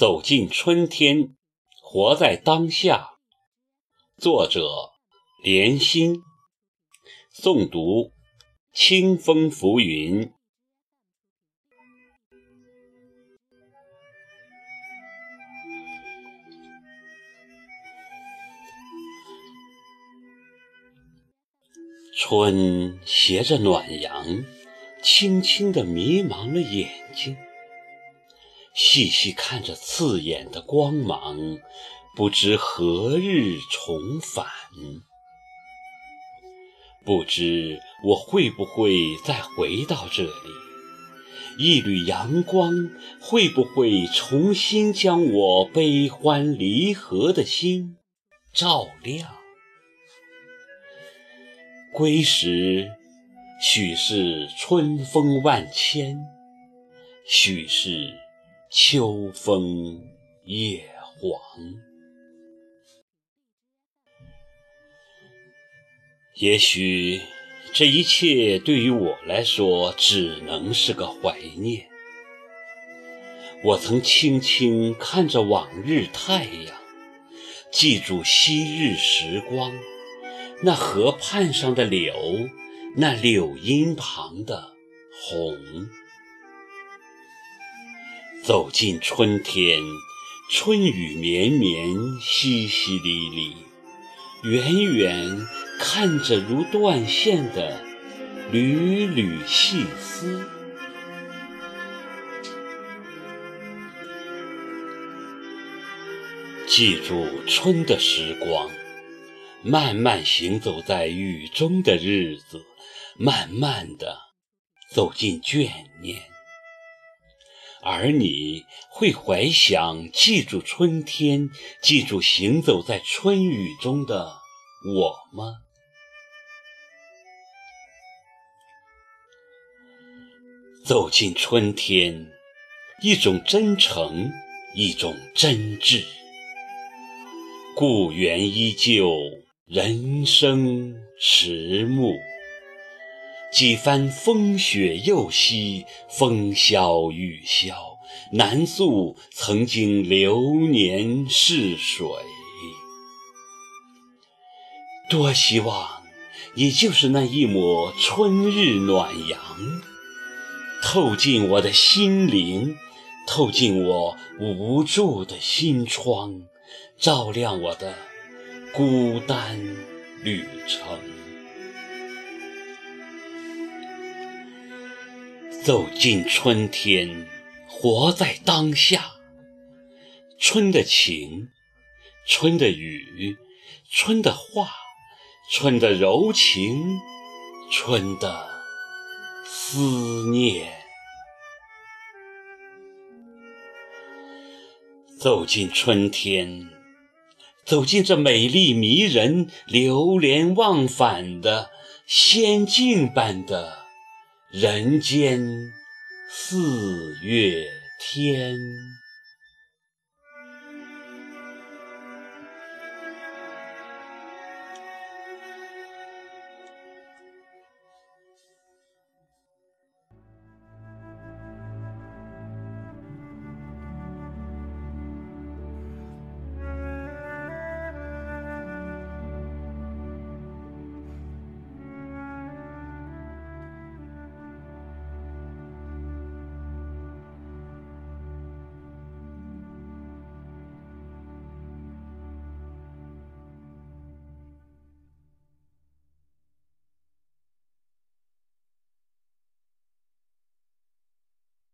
走进春天，活在当下。作者：莲心。诵读：清风浮云。春携着暖阳，轻轻地迷茫了眼睛。细细看着刺眼的光芒，不知何日重返。不知我会不会再回到这里？一缕阳光会不会重新将我悲欢离合的心照亮？归时，许是春风万千，许是。秋风叶黄，也许这一切对于我来说只能是个怀念。我曾轻轻看着往日太阳，记住昔日时光，那河畔上的柳，那柳荫旁的红。走进春天，春雨绵绵，淅淅沥沥，远远看着如断线的缕缕细丝。记住春的时光，慢慢行走在雨中的日子，慢慢的走进眷念。而你会怀想，记住春天，记住行走在春雨中的我吗？走进春天，一种真诚，一种真挚。故园依旧，人生迟暮。几番风雪又息，风萧雨萧，难诉曾经流年逝水。多希望你就是那一抹春日暖阳，透进我的心灵，透进我无助的心窗，照亮我的孤单旅程。走进春天，活在当下。春的情，春的雨，春的话，春的柔情，春的思念。走进春天，走进这美丽迷人、流连忘返的仙境般的。人间四月天。